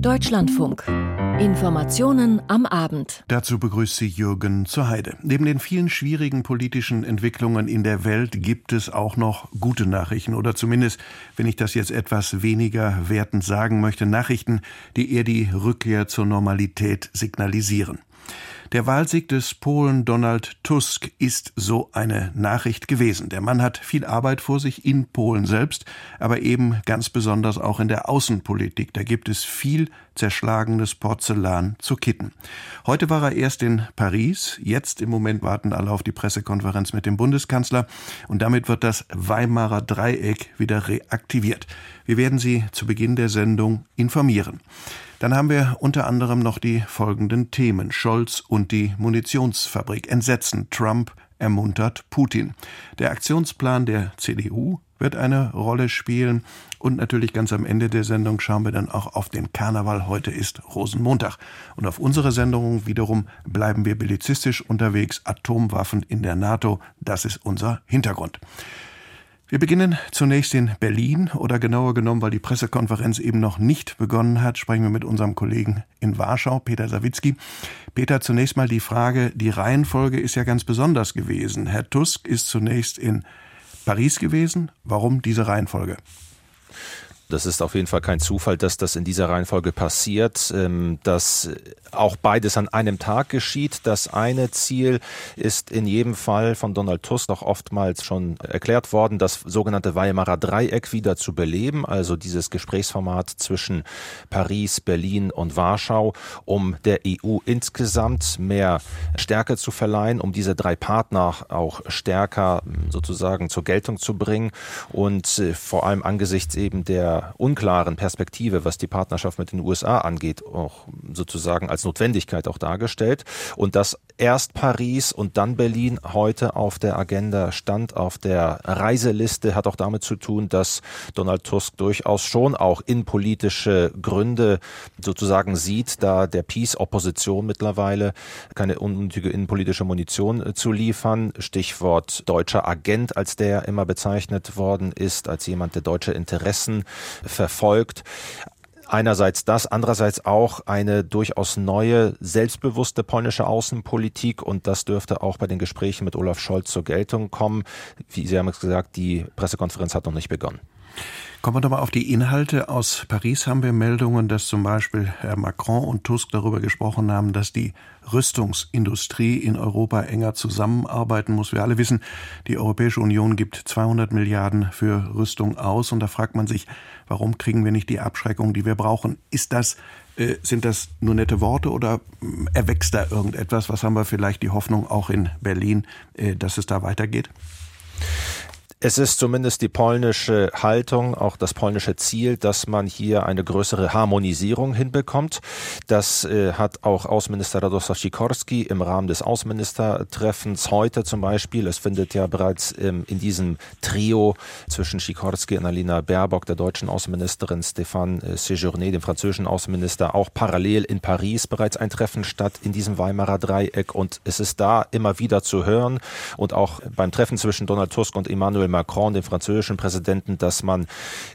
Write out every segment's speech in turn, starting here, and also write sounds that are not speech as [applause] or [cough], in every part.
Deutschlandfunk. Informationen am Abend. Dazu begrüßt sie Jürgen zur Heide. Neben den vielen schwierigen politischen Entwicklungen in der Welt gibt es auch noch gute Nachrichten oder zumindest, wenn ich das jetzt etwas weniger wertend sagen möchte, Nachrichten, die eher die Rückkehr zur Normalität signalisieren. Der Wahlsieg des Polen Donald Tusk ist so eine Nachricht gewesen. Der Mann hat viel Arbeit vor sich in Polen selbst, aber eben ganz besonders auch in der Außenpolitik. Da gibt es viel zerschlagenes Porzellan zu kitten. Heute war er erst in Paris, jetzt im Moment warten alle auf die Pressekonferenz mit dem Bundeskanzler und damit wird das Weimarer Dreieck wieder reaktiviert. Wir werden Sie zu Beginn der Sendung informieren. Dann haben wir unter anderem noch die folgenden Themen. Scholz und die Munitionsfabrik. Entsetzen. Trump ermuntert Putin. Der Aktionsplan der CDU wird eine Rolle spielen. Und natürlich ganz am Ende der Sendung schauen wir dann auch auf den Karneval. Heute ist Rosenmontag. Und auf unsere Sendung wiederum bleiben wir bellizistisch unterwegs. Atomwaffen in der NATO, das ist unser Hintergrund. Wir beginnen zunächst in Berlin oder genauer genommen, weil die Pressekonferenz eben noch nicht begonnen hat, sprechen wir mit unserem Kollegen in Warschau, Peter Sawicki. Peter, zunächst mal die Frage, die Reihenfolge ist ja ganz besonders gewesen. Herr Tusk ist zunächst in Paris gewesen. Warum diese Reihenfolge? Das ist auf jeden Fall kein Zufall, dass das in dieser Reihenfolge passiert, ähm, dass auch beides an einem Tag geschieht. Das eine Ziel ist in jedem Fall von Donald Tusk noch oftmals schon erklärt worden, das sogenannte Weimarer Dreieck wieder zu beleben, also dieses Gesprächsformat zwischen Paris, Berlin und Warschau, um der EU insgesamt mehr Stärke zu verleihen, um diese drei Partner auch stärker sozusagen zur Geltung zu bringen und äh, vor allem angesichts eben der unklaren Perspektive, was die Partnerschaft mit den USA angeht, auch sozusagen als Notwendigkeit auch dargestellt. Und dass erst Paris und dann Berlin heute auf der Agenda stand, auf der Reiseliste, hat auch damit zu tun, dass Donald Tusk durchaus schon auch innenpolitische Gründe sozusagen sieht, da der Peace-Opposition mittlerweile keine unnötige innenpolitische Munition äh, zu liefern. Stichwort deutscher Agent, als der immer bezeichnet worden ist, als jemand, der deutsche Interessen verfolgt. Einerseits das, andererseits auch eine durchaus neue, selbstbewusste polnische Außenpolitik und das dürfte auch bei den Gesprächen mit Olaf Scholz zur Geltung kommen. Wie Sie haben es gesagt, die Pressekonferenz hat noch nicht begonnen. Kommen wir doch mal auf die Inhalte. Aus Paris haben wir Meldungen, dass zum Beispiel Herr Macron und Tusk darüber gesprochen haben, dass die Rüstungsindustrie in Europa enger zusammenarbeiten muss. Wir alle wissen, die Europäische Union gibt 200 Milliarden für Rüstung aus und da fragt man sich, warum kriegen wir nicht die Abschreckung, die wir brauchen? Ist das äh, sind das nur nette Worte oder äh, erwächst da irgendetwas? Was haben wir vielleicht die Hoffnung auch in Berlin, äh, dass es da weitergeht? Es ist zumindest die polnische Haltung, auch das polnische Ziel, dass man hier eine größere Harmonisierung hinbekommt. Das äh, hat auch Außenminister Radosław Sikorski im Rahmen des Außenministertreffens heute zum Beispiel. Es findet ja bereits ähm, in diesem Trio zwischen Sikorski und Alina Baerbock, der deutschen Außenministerin, Stéphane äh, Séjourné, dem französischen Außenminister, auch parallel in Paris bereits ein Treffen statt in diesem Weimarer Dreieck. Und es ist da immer wieder zu hören und auch beim Treffen zwischen Donald Tusk und Emmanuel Macron, dem französischen Präsidenten, dass man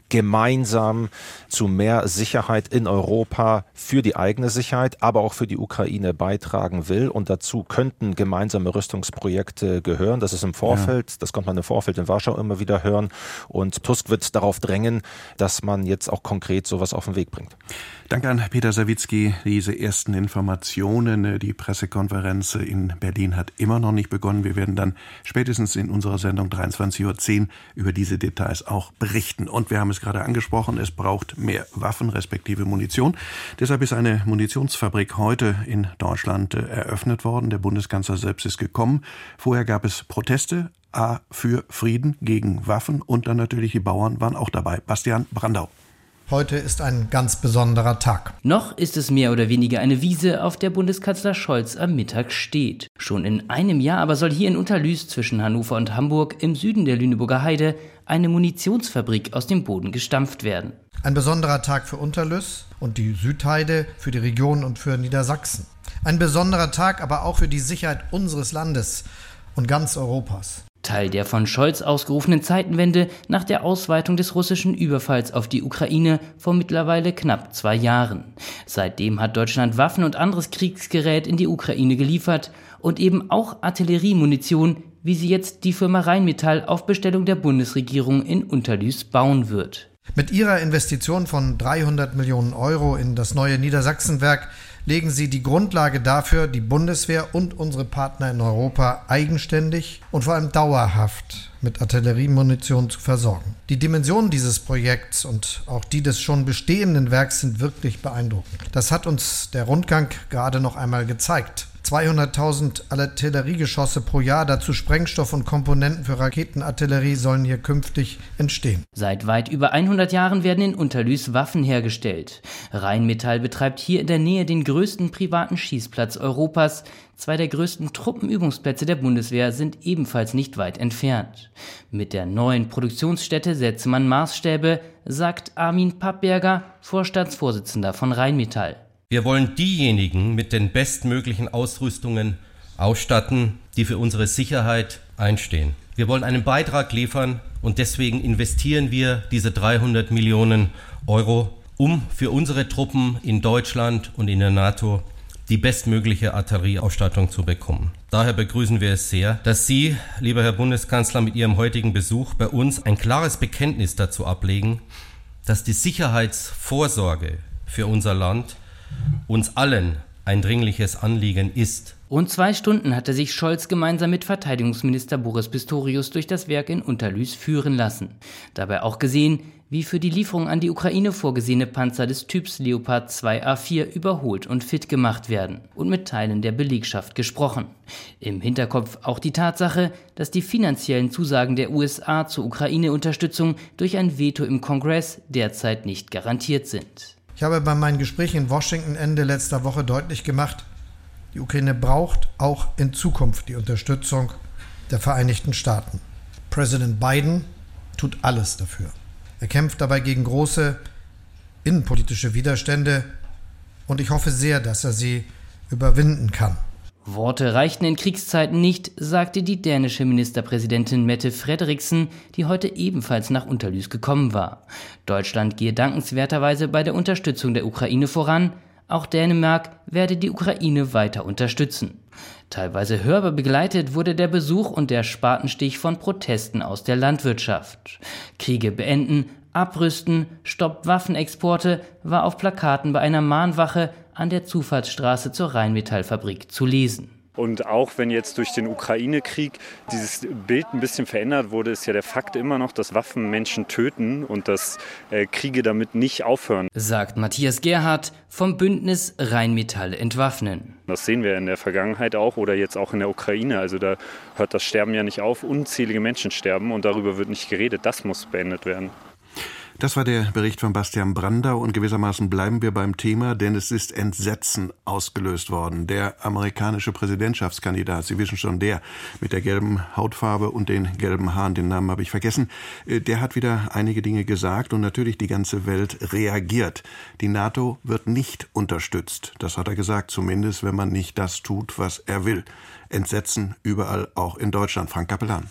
gemeinsam zu mehr Sicherheit in Europa für die eigene Sicherheit, aber auch für die Ukraine beitragen will. Und dazu könnten gemeinsame Rüstungsprojekte gehören. Das ist im Vorfeld, ja. das konnte man im Vorfeld in Warschau immer wieder hören. Und Tusk wird darauf drängen, dass man jetzt auch konkret sowas auf den Weg bringt. Danke an Peter Sawicki. Diese ersten Informationen. Die Pressekonferenz in Berlin hat immer noch nicht begonnen. Wir werden dann spätestens in unserer Sendung 23.10 Uhr über diese Details auch berichten. Und wir haben es gerade angesprochen, es braucht mehr Waffen respektive Munition. Deshalb ist eine Munitionsfabrik heute in Deutschland äh, eröffnet worden. Der Bundeskanzler selbst ist gekommen. Vorher gab es Proteste. A für Frieden gegen Waffen und dann natürlich die Bauern waren auch dabei. Bastian Brandau. Heute ist ein ganz besonderer Tag. Noch ist es mehr oder weniger eine Wiese, auf der Bundeskanzler Scholz am Mittag steht. Schon in einem Jahr aber soll hier in Unterlüß zwischen Hannover und Hamburg im Süden der Lüneburger Heide eine Munitionsfabrik aus dem Boden gestampft werden. Ein besonderer Tag für Unterlüß und die Südheide, für die Region und für Niedersachsen. Ein besonderer Tag aber auch für die Sicherheit unseres Landes und ganz Europas. Teil der von Scholz ausgerufenen Zeitenwende nach der Ausweitung des russischen Überfalls auf die Ukraine vor mittlerweile knapp zwei Jahren. Seitdem hat Deutschland Waffen und anderes Kriegsgerät in die Ukraine geliefert und eben auch Artilleriemunition, wie sie jetzt die Firma Rheinmetall auf Bestellung der Bundesregierung in Unterlüß bauen wird. Mit ihrer Investition von 300 Millionen Euro in das neue Niedersachsenwerk legen sie die Grundlage dafür, die Bundeswehr und unsere Partner in Europa eigenständig und vor allem dauerhaft mit Artilleriemunition zu versorgen. Die Dimensionen dieses Projekts und auch die des schon bestehenden Werks sind wirklich beeindruckend. Das hat uns der Rundgang gerade noch einmal gezeigt. 200.000 Artilleriegeschosse pro Jahr, dazu Sprengstoff und Komponenten für Raketenartillerie sollen hier künftig entstehen. Seit weit über 100 Jahren werden in Unterlüß Waffen hergestellt. Rheinmetall betreibt hier in der Nähe den größten privaten Schießplatz Europas. Zwei der größten Truppenübungsplätze der Bundeswehr sind ebenfalls nicht weit entfernt. Mit der neuen Produktionsstätte setze man Maßstäbe, sagt Armin Pappberger, Vorstandsvorsitzender von Rheinmetall. Wir wollen diejenigen mit den bestmöglichen Ausrüstungen ausstatten, die für unsere Sicherheit einstehen. Wir wollen einen Beitrag liefern und deswegen investieren wir diese 300 Millionen Euro, um für unsere Truppen in Deutschland und in der NATO die bestmögliche Artillerieausstattung zu bekommen. Daher begrüßen wir es sehr, dass Sie, lieber Herr Bundeskanzler, mit Ihrem heutigen Besuch bei uns ein klares Bekenntnis dazu ablegen, dass die Sicherheitsvorsorge für unser Land uns allen ein dringliches Anliegen ist. Rund zwei Stunden hatte sich Scholz gemeinsam mit Verteidigungsminister Boris Pistorius durch das Werk in Unterlüß führen lassen. Dabei auch gesehen, wie für die Lieferung an die Ukraine vorgesehene Panzer des Typs Leopard 2A4 überholt und fit gemacht werden und mit Teilen der Belegschaft gesprochen. Im Hinterkopf auch die Tatsache, dass die finanziellen Zusagen der USA zur Ukraine-Unterstützung durch ein Veto im Kongress derzeit nicht garantiert sind. Ich habe bei meinen Gesprächen in Washington Ende letzter Woche deutlich gemacht, die Ukraine braucht auch in Zukunft die Unterstützung der Vereinigten Staaten. Präsident Biden tut alles dafür. Er kämpft dabei gegen große innenpolitische Widerstände und ich hoffe sehr, dass er sie überwinden kann. Worte reichten in Kriegszeiten nicht, sagte die dänische Ministerpräsidentin Mette Frederiksen, die heute ebenfalls nach Unterlüß gekommen war. Deutschland gehe dankenswerterweise bei der Unterstützung der Ukraine voran, auch Dänemark werde die Ukraine weiter unterstützen. Teilweise hörbar begleitet wurde der Besuch und der Spatenstich von Protesten aus der Landwirtschaft. Kriege beenden, abrüsten, stoppt Waffenexporte war auf Plakaten bei einer Mahnwache an der Zufahrtsstraße zur Rheinmetallfabrik zu lesen. Und auch wenn jetzt durch den Ukraine-Krieg dieses Bild ein bisschen verändert wurde, ist ja der Fakt immer noch, dass Waffen Menschen töten und dass äh, Kriege damit nicht aufhören. Sagt Matthias Gerhardt vom Bündnis Rheinmetall entwaffnen. Das sehen wir in der Vergangenheit auch oder jetzt auch in der Ukraine. Also da hört das Sterben ja nicht auf. Unzählige Menschen sterben und darüber wird nicht geredet. Das muss beendet werden. Das war der Bericht von Bastian Brandau und gewissermaßen bleiben wir beim Thema, denn es ist Entsetzen ausgelöst worden. Der amerikanische Präsidentschaftskandidat, Sie wissen schon, der mit der gelben Hautfarbe und den gelben Haaren, den Namen habe ich vergessen, äh, der hat wieder einige Dinge gesagt und natürlich die ganze Welt reagiert. Die NATO wird nicht unterstützt. Das hat er gesagt, zumindest wenn man nicht das tut, was er will. Entsetzen überall, auch in Deutschland. Frank Kapellan.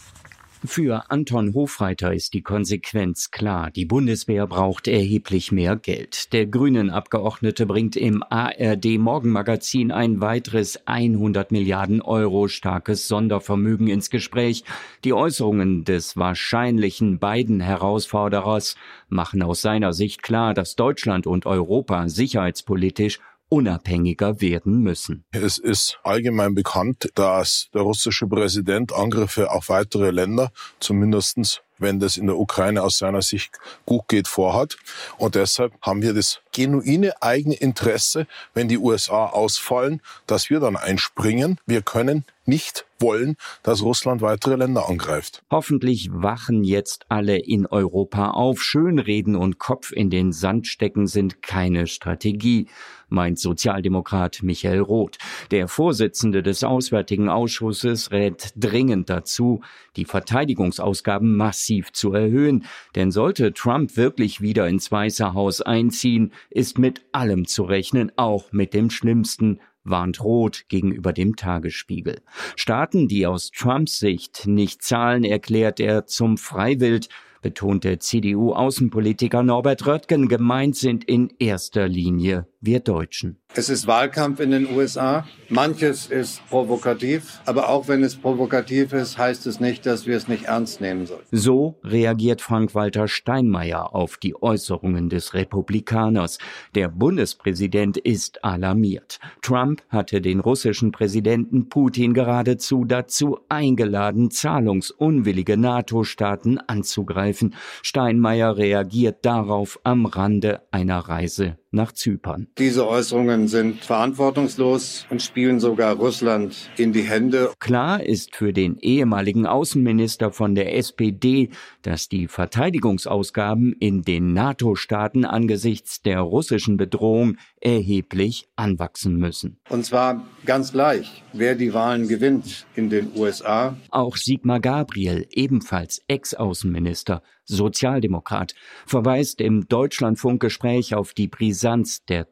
Für Anton Hofreiter ist die Konsequenz klar. Die Bundeswehr braucht erheblich mehr Geld. Der grünen Abgeordnete bringt im ARD Morgenmagazin ein weiteres 100 Milliarden Euro starkes Sondervermögen ins Gespräch. Die Äußerungen des wahrscheinlichen beiden Herausforderers machen aus seiner Sicht klar, dass Deutschland und Europa sicherheitspolitisch unabhängiger werden müssen. Es ist allgemein bekannt, dass der russische Präsident Angriffe auf weitere Länder, zumindestens wenn das in der Ukraine aus seiner Sicht gut geht, vorhat. Und deshalb haben wir das genuine eigene Interesse, wenn die USA ausfallen, dass wir dann einspringen. Wir können nicht wollen, dass Russland weitere Länder angreift. Hoffentlich wachen jetzt alle in Europa auf. Schönreden und Kopf in den Sand stecken sind keine Strategie, meint Sozialdemokrat Michael Roth. Der Vorsitzende des Auswärtigen Ausschusses rät dringend dazu, die Verteidigungsausgaben massiv zu erhöhen. Denn sollte Trump wirklich wieder ins Weiße Haus einziehen, ist mit allem zu rechnen, auch mit dem Schlimmsten, warnt rot gegenüber dem Tagesspiegel. Staaten, die aus Trumps Sicht nicht zahlen, erklärt er zum Freiwild betonte CDU-Außenpolitiker Norbert Röttgen, gemeint sind in erster Linie wir Deutschen. Es ist Wahlkampf in den USA. Manches ist provokativ, aber auch wenn es provokativ ist, heißt es nicht, dass wir es nicht ernst nehmen sollen. So reagiert Frank-Walter Steinmeier auf die Äußerungen des Republikaners. Der Bundespräsident ist alarmiert. Trump hatte den russischen Präsidenten Putin geradezu dazu eingeladen, zahlungsunwillige NATO-Staaten anzugreifen. Steinmeier reagiert darauf am Rande einer Reise nach Zypern. Diese Äußerungen sind verantwortungslos und spielen sogar Russland in die Hände. Klar ist für den ehemaligen Außenminister von der SPD, dass die Verteidigungsausgaben in den NATO-Staaten angesichts der russischen Bedrohung erheblich anwachsen müssen. Und zwar ganz gleich, wer die Wahlen gewinnt in den USA. Auch Sigmar Gabriel, ebenfalls Ex-Außenminister, Sozialdemokrat, verweist im Deutschlandfunkgespräch auf die Brisanz der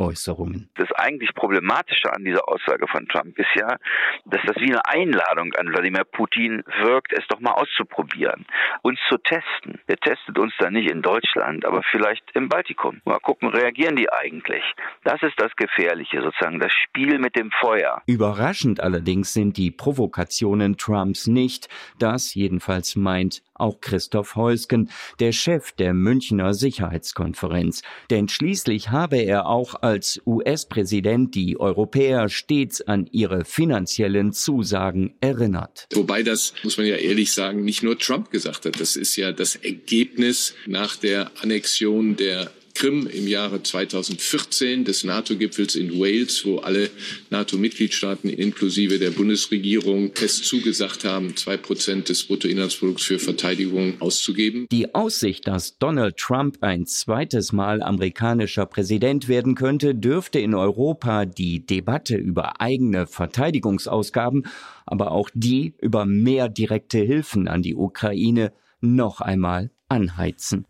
Trump-Äußerungen. Das eigentlich Problematische an dieser Aussage von Trump ist ja, dass das wie eine Einladung an Wladimir Putin wirkt, es doch mal auszuprobieren, uns zu testen. Er testet uns da nicht in Deutschland, aber vielleicht im Baltikum. Mal gucken, reagieren die eigentlich? Das ist das Gefährliche, sozusagen das Spiel mit dem Feuer. Überraschend allerdings sind die Provokationen Trumps nicht. Das jedenfalls meint auch Christoph Heusgen, der Chef der Münchner Sicherheitskonferenz. Denn schließlich habe er auch als US-Präsident die Europäer stets an ihre finanziellen Zusagen erinnert. Wobei das, muss man ja ehrlich sagen, nicht nur Trump gesagt hat. Das ist ja das Ergebnis nach der Annexion der Krim im Jahre 2014 des NATO-Gipfels in Wales, wo alle NATO-Mitgliedstaaten inklusive der Bundesregierung fest zugesagt haben, zwei Prozent des Bruttoinlandsprodukts für Verteidigung auszugeben. Die Aussicht, dass Donald Trump ein zweites Mal amerikanischer Präsident werden könnte, dürfte in Europa die Debatte über eigene Verteidigungsausgaben, aber auch die über mehr direkte Hilfen an die Ukraine noch einmal anheizen.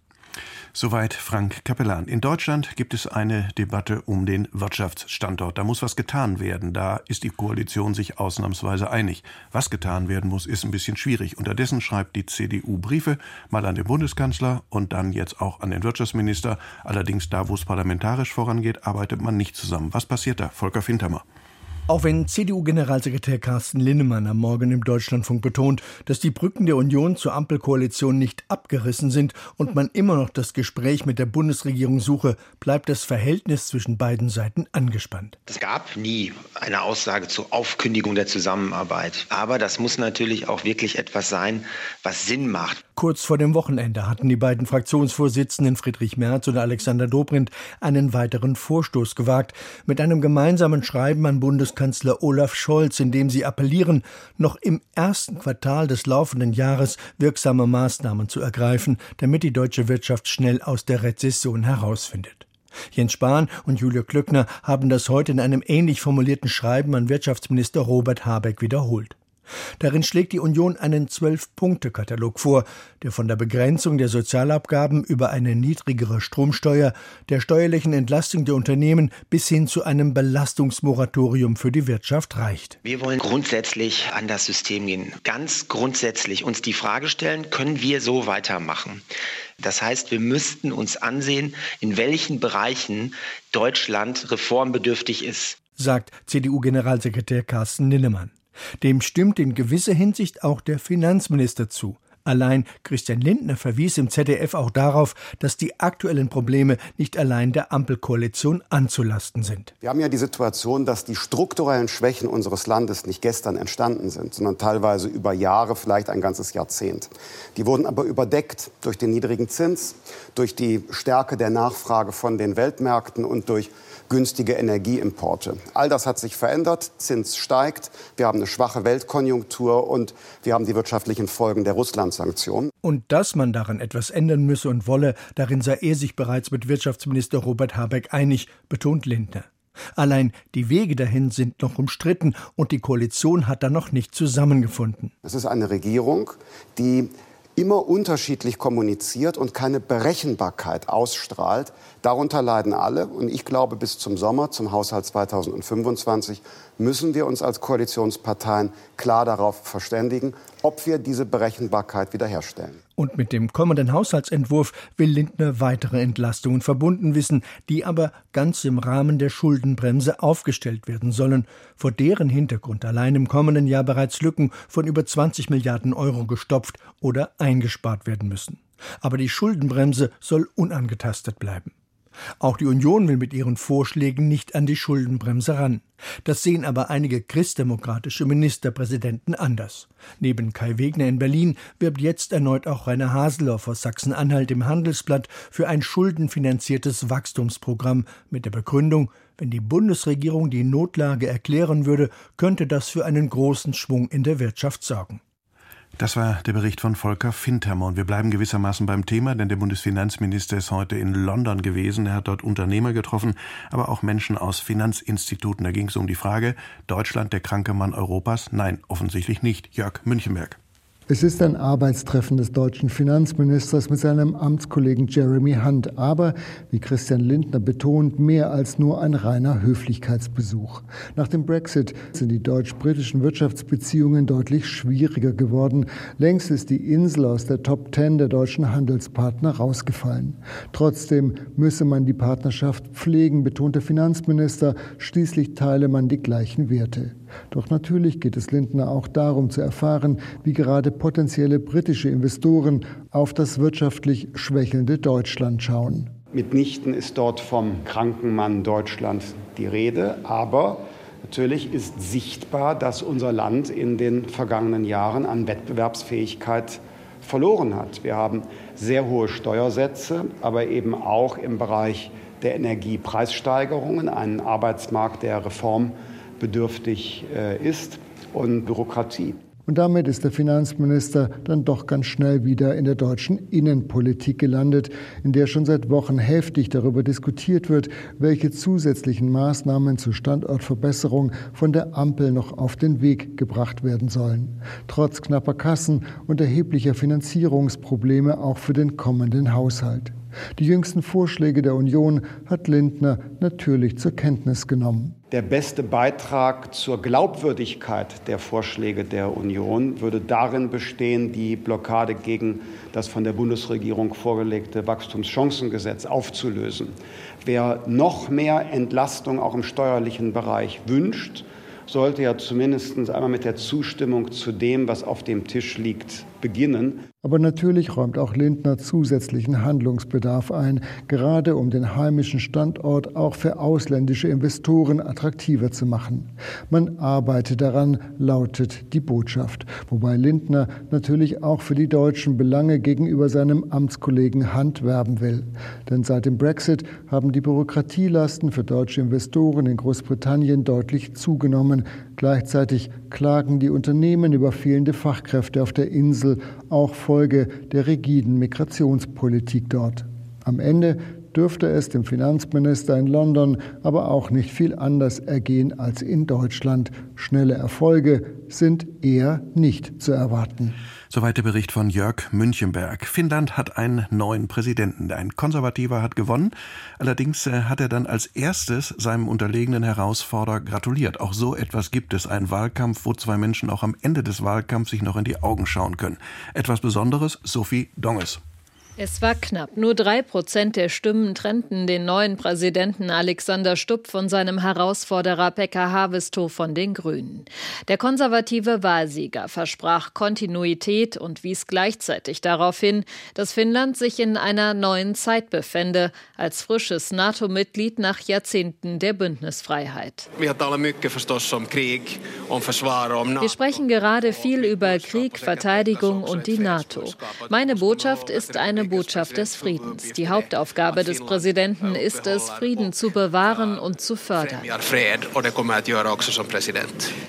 Soweit Frank Kapellan. In Deutschland gibt es eine Debatte um den Wirtschaftsstandort. Da muss was getan werden. Da ist die Koalition sich ausnahmsweise einig. Was getan werden muss, ist ein bisschen schwierig. Unterdessen schreibt die CDU Briefe, mal an den Bundeskanzler und dann jetzt auch an den Wirtschaftsminister. Allerdings da, wo es parlamentarisch vorangeht, arbeitet man nicht zusammen. Was passiert da? Volker Fintermer. Auch wenn CDU-Generalsekretär Carsten Linnemann am Morgen im Deutschlandfunk betont, dass die Brücken der Union zur Ampelkoalition nicht abgerissen sind und man immer noch das Gespräch mit der Bundesregierung suche, bleibt das Verhältnis zwischen beiden Seiten angespannt. Es gab nie eine Aussage zur Aufkündigung der Zusammenarbeit. Aber das muss natürlich auch wirklich etwas sein, was Sinn macht. Kurz vor dem Wochenende hatten die beiden Fraktionsvorsitzenden Friedrich Merz und Alexander Dobrindt einen weiteren Vorstoß gewagt. Mit einem gemeinsamen Schreiben an Bundeskanzler Olaf Scholz, in dem sie appellieren, noch im ersten Quartal des laufenden Jahres wirksame Maßnahmen zu ergreifen, damit die deutsche Wirtschaft schnell aus der Rezession herausfindet. Jens Spahn und Julia Klöckner haben das heute in einem ähnlich formulierten Schreiben an Wirtschaftsminister Robert Habeck wiederholt. Darin schlägt die Union einen Zwölf-Punkte-Katalog vor, der von der Begrenzung der Sozialabgaben über eine niedrigere Stromsteuer, der steuerlichen Entlastung der Unternehmen bis hin zu einem Belastungsmoratorium für die Wirtschaft reicht. Wir wollen grundsätzlich an das System gehen. Ganz grundsätzlich uns die Frage stellen, können wir so weitermachen? Das heißt, wir müssten uns ansehen, in welchen Bereichen Deutschland reformbedürftig ist, sagt CDU-Generalsekretär Carsten Linnemann. Dem stimmt in gewisser Hinsicht auch der Finanzminister zu. Allein Christian Lindner verwies im ZDF auch darauf, dass die aktuellen Probleme nicht allein der Ampelkoalition anzulasten sind. Wir haben ja die Situation, dass die strukturellen Schwächen unseres Landes nicht gestern entstanden sind, sondern teilweise über Jahre, vielleicht ein ganzes Jahrzehnt. Die wurden aber überdeckt durch den niedrigen Zins, durch die Stärke der Nachfrage von den Weltmärkten und durch günstige Energieimporte. All das hat sich verändert. Zins steigt. Wir haben eine schwache Weltkonjunktur und wir haben die wirtschaftlichen Folgen der Russland-Sanktionen. Und dass man daran etwas ändern müsse und wolle, darin sei er sich bereits mit Wirtschaftsminister Robert Habeck einig, betont Lindner. Allein die Wege dahin sind noch umstritten und die Koalition hat da noch nicht zusammengefunden. Es ist eine Regierung, die immer unterschiedlich kommuniziert und keine Berechenbarkeit ausstrahlt. Darunter leiden alle. Und ich glaube, bis zum Sommer, zum Haushalt 2025, müssen wir uns als Koalitionsparteien klar darauf verständigen, ob wir diese Berechenbarkeit wiederherstellen. Und mit dem kommenden Haushaltsentwurf will Lindner weitere Entlastungen verbunden wissen, die aber ganz im Rahmen der Schuldenbremse aufgestellt werden sollen, vor deren Hintergrund allein im kommenden Jahr bereits Lücken von über 20 Milliarden Euro gestopft oder eingespart werden müssen. Aber die Schuldenbremse soll unangetastet bleiben. Auch die Union will mit ihren Vorschlägen nicht an die Schuldenbremse ran. Das sehen aber einige christdemokratische Ministerpräsidenten anders. Neben Kai Wegner in Berlin wirbt jetzt erneut auch Rainer Haseloff aus Sachsen-Anhalt im Handelsblatt für ein schuldenfinanziertes Wachstumsprogramm mit der Begründung, wenn die Bundesregierung die Notlage erklären würde, könnte das für einen großen Schwung in der Wirtschaft sorgen. Das war der Bericht von Volker Fintermer. Und wir bleiben gewissermaßen beim Thema, denn der Bundesfinanzminister ist heute in London gewesen. Er hat dort Unternehmer getroffen, aber auch Menschen aus Finanzinstituten. Da ging es um die Frage, Deutschland der kranke Mann Europas? Nein, offensichtlich nicht. Jörg Münchenberg. Es ist ein Arbeitstreffen des deutschen Finanzministers mit seinem Amtskollegen Jeremy Hunt, aber, wie Christian Lindner betont, mehr als nur ein reiner Höflichkeitsbesuch. Nach dem Brexit sind die deutsch-britischen Wirtschaftsbeziehungen deutlich schwieriger geworden. Längst ist die Insel aus der Top Ten der deutschen Handelspartner rausgefallen. Trotzdem müsse man die Partnerschaft pflegen, betont der Finanzminister. Schließlich teile man die gleichen Werte. Doch natürlich geht es Lindner auch darum zu erfahren, wie gerade potenzielle britische Investoren auf das wirtschaftlich schwächelnde Deutschland schauen. Mitnichten ist dort vom kranken Mann Deutschland die Rede, aber natürlich ist sichtbar, dass unser Land in den vergangenen Jahren an Wettbewerbsfähigkeit verloren hat. Wir haben sehr hohe Steuersätze, aber eben auch im Bereich der Energiepreissteigerungen einen Arbeitsmarkt, der Reform bedürftig äh, ist und Bürokratie. Und damit ist der Finanzminister dann doch ganz schnell wieder in der deutschen Innenpolitik gelandet, in der schon seit Wochen heftig darüber diskutiert wird, welche zusätzlichen Maßnahmen zur Standortverbesserung von der Ampel noch auf den Weg gebracht werden sollen. Trotz knapper Kassen und erheblicher Finanzierungsprobleme auch für den kommenden Haushalt. Die jüngsten Vorschläge der Union hat Lindner natürlich zur Kenntnis genommen. Der beste Beitrag zur Glaubwürdigkeit der Vorschläge der Union würde darin bestehen, die Blockade gegen das von der Bundesregierung vorgelegte Wachstumschancengesetz aufzulösen. Wer noch mehr Entlastung auch im steuerlichen Bereich wünscht, sollte ja zumindest einmal mit der Zustimmung zu dem, was auf dem Tisch liegt, beginnen. Aber natürlich räumt auch Lindner zusätzlichen Handlungsbedarf ein, gerade um den heimischen Standort auch für ausländische Investoren attraktiver zu machen. Man arbeite daran, lautet die Botschaft, wobei Lindner natürlich auch für die deutschen Belange gegenüber seinem Amtskollegen Hand werben will. Denn seit dem Brexit haben die Bürokratielasten für deutsche Investoren in Großbritannien deutlich zugenommen. Gleichzeitig klagen die Unternehmen über fehlende Fachkräfte auf der Insel, auch Folge der rigiden Migrationspolitik dort. Am Ende dürfte es dem Finanzminister in London aber auch nicht viel anders ergehen als in Deutschland. Schnelle Erfolge sind eher nicht zu erwarten. Soweit der Bericht von Jörg Münchenberg. Finnland hat einen neuen Präsidenten. Ein Konservativer hat gewonnen. Allerdings äh, hat er dann als erstes seinem unterlegenen Herausforderer gratuliert. Auch so etwas gibt es. Ein Wahlkampf, wo zwei Menschen auch am Ende des Wahlkampfs sich noch in die Augen schauen können. Etwas Besonderes, Sophie Donges. Es war knapp. Nur drei Prozent der Stimmen trennten den neuen Präsidenten Alexander Stubb von seinem Herausforderer Pekka Haavisto von den Grünen. Der konservative Wahlsieger versprach Kontinuität und wies gleichzeitig darauf hin, dass Finnland sich in einer neuen Zeit befände, als frisches NATO-Mitglied nach Jahrzehnten der Bündnisfreiheit. Wir sprechen gerade viel über Krieg, Verteidigung und die NATO. Meine Botschaft ist eine Botschaft des Friedens. Die Hauptaufgabe des Präsidenten ist es, Frieden zu bewahren und zu fördern.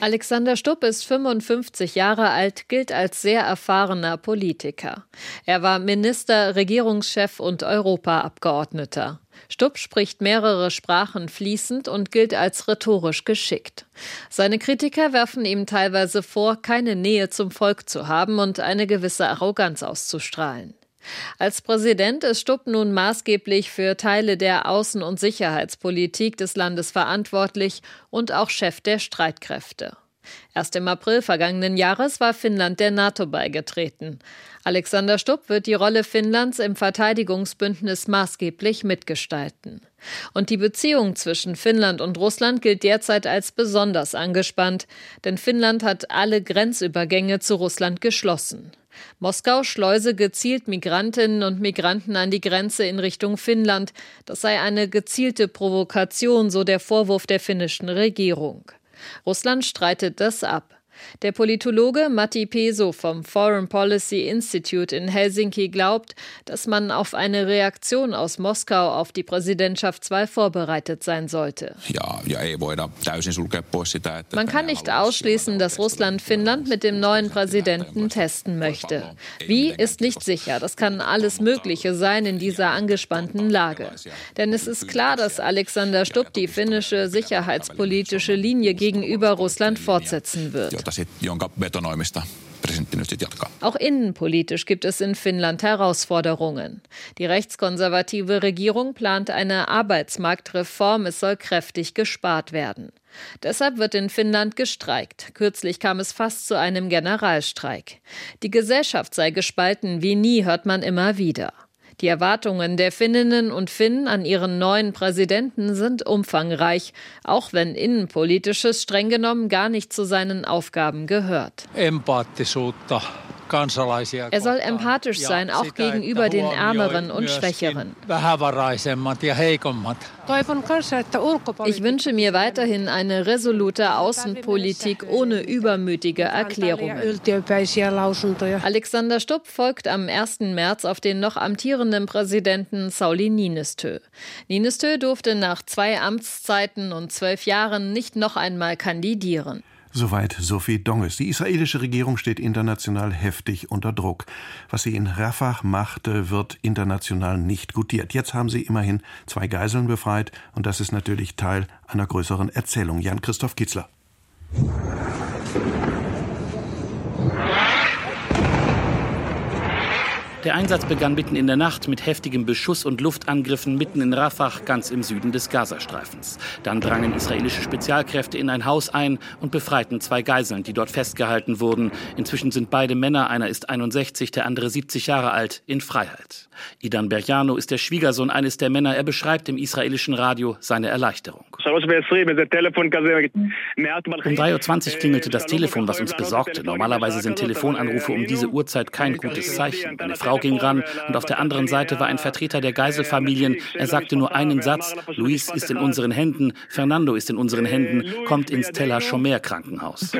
Alexander Stubb ist 55 Jahre alt, gilt als sehr erfahrener Politiker. Er war Minister, Regierungschef und Europaabgeordneter. Stubb spricht mehrere Sprachen fließend und gilt als rhetorisch geschickt. Seine Kritiker werfen ihm teilweise vor, keine Nähe zum Volk zu haben und eine gewisse Arroganz auszustrahlen. Als Präsident ist Stubb nun maßgeblich für Teile der Außen- und Sicherheitspolitik des Landes verantwortlich und auch Chef der Streitkräfte. Erst im April vergangenen Jahres war Finnland der NATO beigetreten. Alexander Stubb wird die Rolle Finnlands im Verteidigungsbündnis maßgeblich mitgestalten. Und die Beziehung zwischen Finnland und Russland gilt derzeit als besonders angespannt, denn Finnland hat alle Grenzübergänge zu Russland geschlossen. Moskau schleuse gezielt Migrantinnen und Migranten an die Grenze in Richtung Finnland. Das sei eine gezielte Provokation, so der Vorwurf der finnischen Regierung. Russland streitet das ab. Der Politologe Matti Peso vom Foreign Policy Institute in Helsinki glaubt, dass man auf eine Reaktion aus Moskau auf die Präsidentschaftswahl vorbereitet sein sollte. Man kann nicht ausschließen, dass Russland Finnland mit dem neuen Präsidenten testen möchte. Wie ist nicht sicher. Das kann alles Mögliche sein in dieser angespannten Lage. Denn es ist klar, dass Alexander Stubb die finnische sicherheitspolitische Linie gegenüber Russland fortsetzen wird jonka betonoimista Auch innenpolitisch gibt es in Finnland Herausforderungen. Die rechtskonservative Regierung plant eine Arbeitsmarktreform. Es soll kräftig gespart werden. Deshalb wird in Finnland gestreikt. Kürzlich kam es fast zu einem Generalstreik. Die Gesellschaft sei gespalten wie nie, hört man immer wieder. Die Erwartungen der Finninnen und Finnen an ihren neuen Präsidenten sind umfangreich, auch wenn innenpolitisches streng genommen gar nicht zu seinen Aufgaben gehört. Er soll empathisch sein, auch gegenüber den Ärmeren und Schwächeren. Ich wünsche mir weiterhin eine resolute Außenpolitik ohne übermütige Erklärungen. Alexander Stubb folgt am 1. März auf den noch amtierenden Präsidenten Sauli Niinistö. Niinistö durfte nach zwei Amtszeiten und zwölf Jahren nicht noch einmal kandidieren. Soweit Sophie Donges. Die israelische Regierung steht international heftig unter Druck. Was sie in Rafah machte, wird international nicht gutiert. Jetzt haben sie immerhin zwei Geiseln befreit und das ist natürlich Teil einer größeren Erzählung. Jan-Christoph Kitzler. Der Einsatz begann mitten in der Nacht mit heftigem Beschuss und Luftangriffen mitten in Rafah, ganz im Süden des Gazastreifens. Dann drangen israelische Spezialkräfte in ein Haus ein und befreiten zwei Geiseln, die dort festgehalten wurden. Inzwischen sind beide Männer, einer ist 61, der andere 70 Jahre alt, in Freiheit. Idan Berjano ist der Schwiegersohn eines der Männer. Er beschreibt im israelischen Radio seine Erleichterung. Um 3.20 Uhr klingelte das Telefon, was uns besorgte. Normalerweise sind Telefonanrufe um diese Uhrzeit kein gutes Zeichen. Eine Frau ging ran und auf der anderen Seite war ein Vertreter der Geiselfamilien. Er sagte nur einen Satz, Luis ist in unseren Händen, Fernando ist in unseren Händen, kommt ins Tel Shomer Krankenhaus.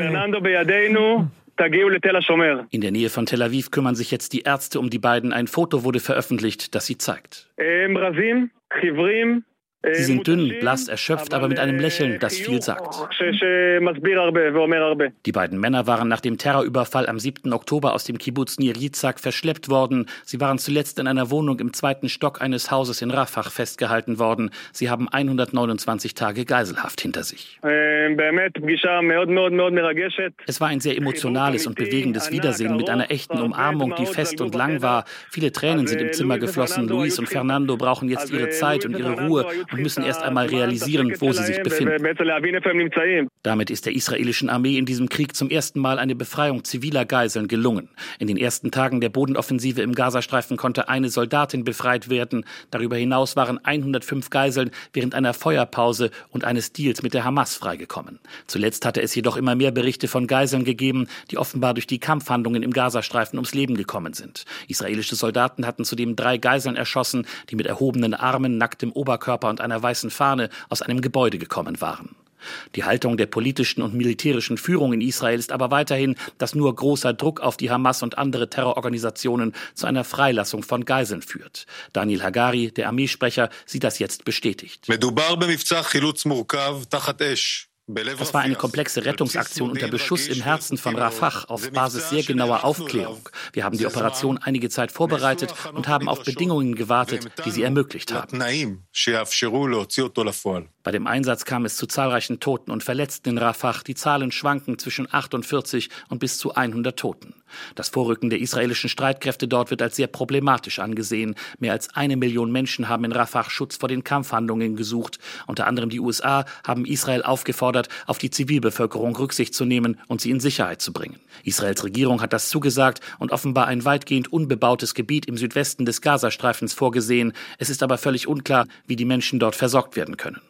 In der Nähe von Tel Aviv kümmern sich jetzt die Ärzte um die beiden. Ein Foto wurde veröffentlicht, das sie zeigt. Sie sind dünn, blass, erschöpft, aber mit einem Lächeln, das viel sagt. Die beiden Männer waren nach dem Terrorüberfall am 7. Oktober aus dem Kibbutz Nir Yitzhak verschleppt worden. Sie waren zuletzt in einer Wohnung im zweiten Stock eines Hauses in Rafah festgehalten worden. Sie haben 129 Tage Geiselhaft hinter sich. Es war ein sehr emotionales und bewegendes Wiedersehen mit einer echten Umarmung, die fest und lang war. Viele Tränen sind im Zimmer geflossen. Luis und Fernando brauchen jetzt ihre Zeit und ihre Ruhe und müssen erst einmal realisieren, wo sie sich befinden. Damit ist der israelischen Armee in diesem Krieg zum ersten Mal eine Befreiung ziviler Geiseln gelungen. In den ersten Tagen der Bodenoffensive im Gazastreifen konnte eine Soldatin befreit werden. Darüber hinaus waren 105 Geiseln während einer Feuerpause und eines Deals mit der Hamas freigekommen. Zuletzt hatte es jedoch immer mehr Berichte von Geiseln gegeben, die offenbar durch die Kampfhandlungen im Gazastreifen ums Leben gekommen sind. Israelische Soldaten hatten zudem drei Geiseln erschossen, die mit erhobenen Armen, nacktem Oberkörper und einer weißen Fahne aus einem Gebäude gekommen waren. Die Haltung der politischen und militärischen Führung in Israel ist aber weiterhin, dass nur großer Druck auf die Hamas und andere Terrororganisationen zu einer Freilassung von Geiseln führt. Daniel Hagari, der Armeesprecher, sieht das jetzt bestätigt. Das war eine komplexe Rettungsaktion unter Beschuss im Herzen von Rafah auf Basis sehr genauer Aufklärung. Wir haben die Operation einige Zeit vorbereitet und haben auf Bedingungen gewartet, die sie ermöglicht haben. Bei dem Einsatz kam es zu zahlreichen Toten und Verletzten in Rafah. Die Zahlen schwanken zwischen 48 und bis zu 100 Toten. Das Vorrücken der israelischen Streitkräfte dort wird als sehr problematisch angesehen. Mehr als eine Million Menschen haben in Rafah Schutz vor den Kampfhandlungen gesucht. Unter anderem die USA haben Israel aufgefordert, auf die Zivilbevölkerung Rücksicht zu nehmen und sie in Sicherheit zu bringen. Israels Regierung hat das zugesagt und offenbar ein weitgehend unbebautes Gebiet im Südwesten des Gazastreifens vorgesehen. Es ist aber völlig unklar, wie die Menschen dort versorgt werden können.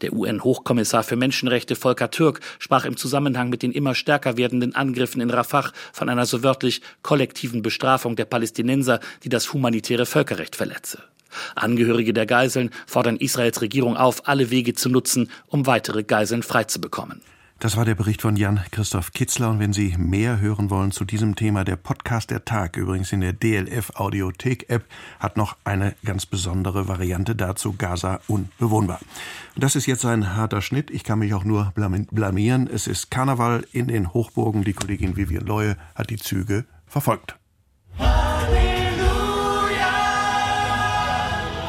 Der UN-Hochkommissar für Menschenrechte Volker Türk sprach im Zusammenhang mit den immer stärker werdenden Angriffen in Rafah von einer so wörtlich kollektiven Bestrafung der Palästinenser, die das humanitäre Völkerrecht verletze. Angehörige der Geiseln fordern Israels Regierung auf, alle Wege zu nutzen, um weitere Geiseln freizubekommen. Das war der Bericht von Jan-Christoph Kitzler. Und wenn Sie mehr hören wollen zu diesem Thema, der Podcast der Tag, übrigens in der DLF Audiothek App, hat noch eine ganz besondere Variante dazu, Gaza unbewohnbar. Und das ist jetzt ein harter Schnitt. Ich kann mich auch nur blamieren. Es ist Karneval in den Hochburgen. Die Kollegin Vivian Leue hat die Züge verfolgt. Halleluja!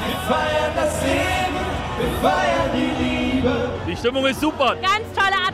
Wir feiern das Leben, wir feiern die Liebe. Die Stimmung ist super. Ganz tolle Atmosphäre.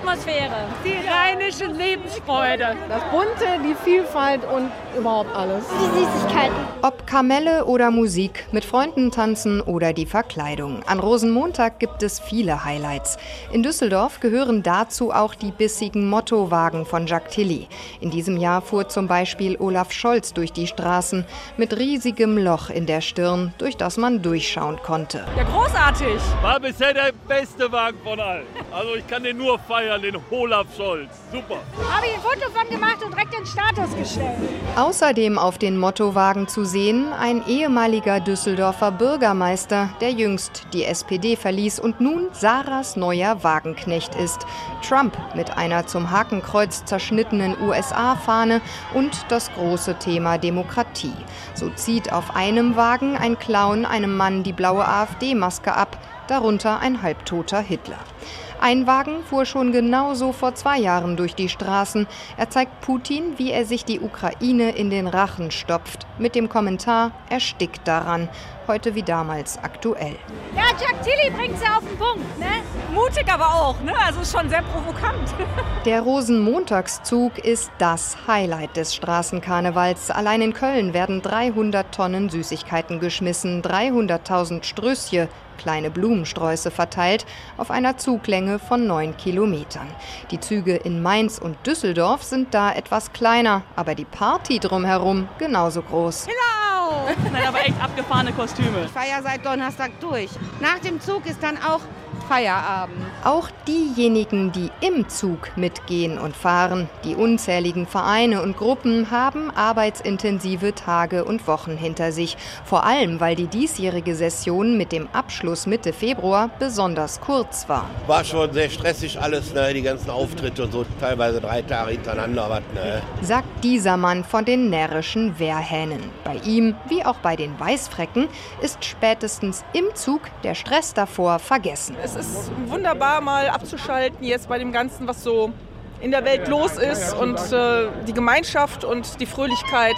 Die rheinische Lebensfreude. Das Bunte, die Vielfalt und überhaupt alles. Die Süßigkeiten. Ob Kamelle oder Musik, mit Freunden tanzen oder die Verkleidung. An Rosenmontag gibt es viele Highlights. In Düsseldorf gehören dazu auch die bissigen Mottowagen von Jacques Tilly. In diesem Jahr fuhr zum Beispiel Olaf Scholz durch die Straßen mit riesigem Loch in der Stirn, durch das man durchschauen konnte. Ja, großartig. War bisher der beste Wagen von allen. Also ich kann den nur feiern, den Olaf Scholz. Super. Habe ich ein Foto von gemacht und direkt den Status gestellt. Außerdem auf den Mottowagen zu sehen ein ehemaliger Düsseldorfer Bürgermeister, der jüngst die SPD verließ und nun Sarahs neuer Wagenknecht ist. Trump mit einer zum Hakenkreuz zerschnittenen USA-Fahne und das große Thema Demokratie. So zieht auf einem Wagen ein Clown einem Mann die blaue AfD-Maske ab, darunter ein halbtoter Hitler. Ein Wagen fuhr schon genauso vor zwei Jahren durch die Straßen. Er zeigt Putin, wie er sich die Ukraine in den Rachen stopft. Mit dem Kommentar, er stickt daran. Heute wie damals aktuell. Ja, Jack Tilly bringt's ja auf den Punkt, ne? Mutig aber auch, ne? Also schon sehr provokant. [laughs] Der Rosenmontagszug ist das Highlight des Straßenkarnevals. Allein in Köln werden 300 Tonnen Süßigkeiten geschmissen, 300.000 Strößche, kleine Blumensträuße verteilt, auf einer Zuglänge von neun Kilometern. Die Züge in Mainz und Düsseldorf sind da etwas kleiner, aber die Party drumherum genauso groß. Genau! Nein, aber echt abgefahrene Kostüme. Ich feiere seit Donnerstag durch. Nach dem Zug ist dann auch Feierabend. Auch diejenigen, die im Zug mitgehen und fahren, die unzähligen Vereine und Gruppen haben arbeitsintensive Tage und Wochen hinter sich. Vor allem, weil die diesjährige Session mit dem Abschluss Mitte Februar besonders kurz war. War schon sehr stressig alles, ne? die ganzen Auftritte und so, teilweise drei Tage hintereinander. Was, ne? Sagt dieser Mann von den närrischen Wehrhähnen. Bei ihm, wie auch bei den Weißfrecken, ist spätestens im Zug der Stress davor vergessen. Es ist wunderbar, mal abzuschalten jetzt bei dem Ganzen, was so in der Welt los ist und äh, die Gemeinschaft und die Fröhlichkeit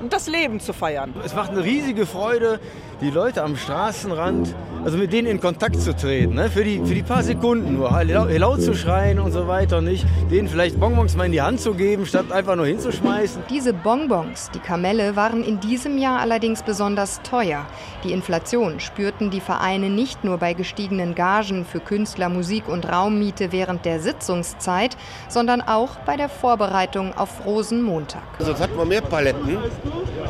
und das Leben zu feiern. Es macht eine riesige Freude, die Leute am Straßenrand, also mit denen in Kontakt zu treten, ne? für, die, für die paar Sekunden nur, laut zu schreien und so weiter, nicht denen vielleicht Bonbons mal in die Hand zu geben, statt einfach nur hinzuschmeißen. Diese Bonbons, die Kamelle, waren in diesem Jahr allerdings besonders teuer. Die Inflation spürten die Vereine nicht nur bei gestiegenen Gagen für Künstler, Musik und Raummiete während der Sitzungszeit, sondern auch bei der Vorbereitung auf Rosenmontag. Sonst hatten wir mehr Paletten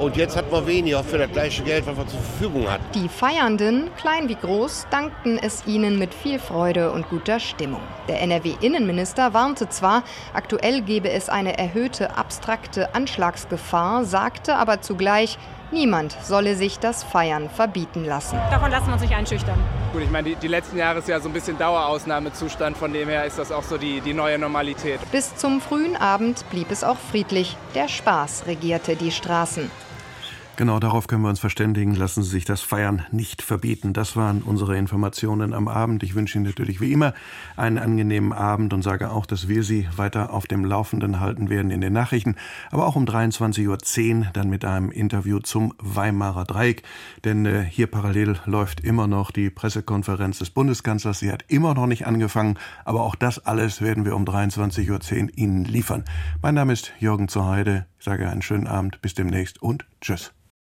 und jetzt hat man weniger für das gleiche Geld, was wir zur Verfügung hatten. Die Feiernden, klein wie groß, dankten es ihnen mit viel Freude und guter Stimmung. Der NRW-Innenminister warnte zwar, aktuell gebe es eine erhöhte abstrakte Anschlagsgefahr, sagte aber zugleich, Niemand solle sich das Feiern verbieten lassen. Davon lassen wir uns nicht einschüchtern. Gut, ich meine, die, die letzten Jahre ist ja so ein bisschen Dauerausnahmezustand, von dem her ist das auch so die, die neue Normalität. Bis zum frühen Abend blieb es auch friedlich. Der Spaß regierte die Straßen. Genau, darauf können wir uns verständigen. Lassen Sie sich das Feiern nicht verbieten. Das waren unsere Informationen am Abend. Ich wünsche Ihnen natürlich wie immer einen angenehmen Abend und sage auch, dass wir Sie weiter auf dem Laufenden halten werden in den Nachrichten, aber auch um 23.10 Uhr dann mit einem Interview zum Weimarer Dreieck. Denn äh, hier parallel läuft immer noch die Pressekonferenz des Bundeskanzlers. Sie hat immer noch nicht angefangen, aber auch das alles werden wir um 23.10 Uhr Ihnen liefern. Mein Name ist Jürgen Zuheide. Ich sage einen schönen Abend, bis demnächst und tschüss.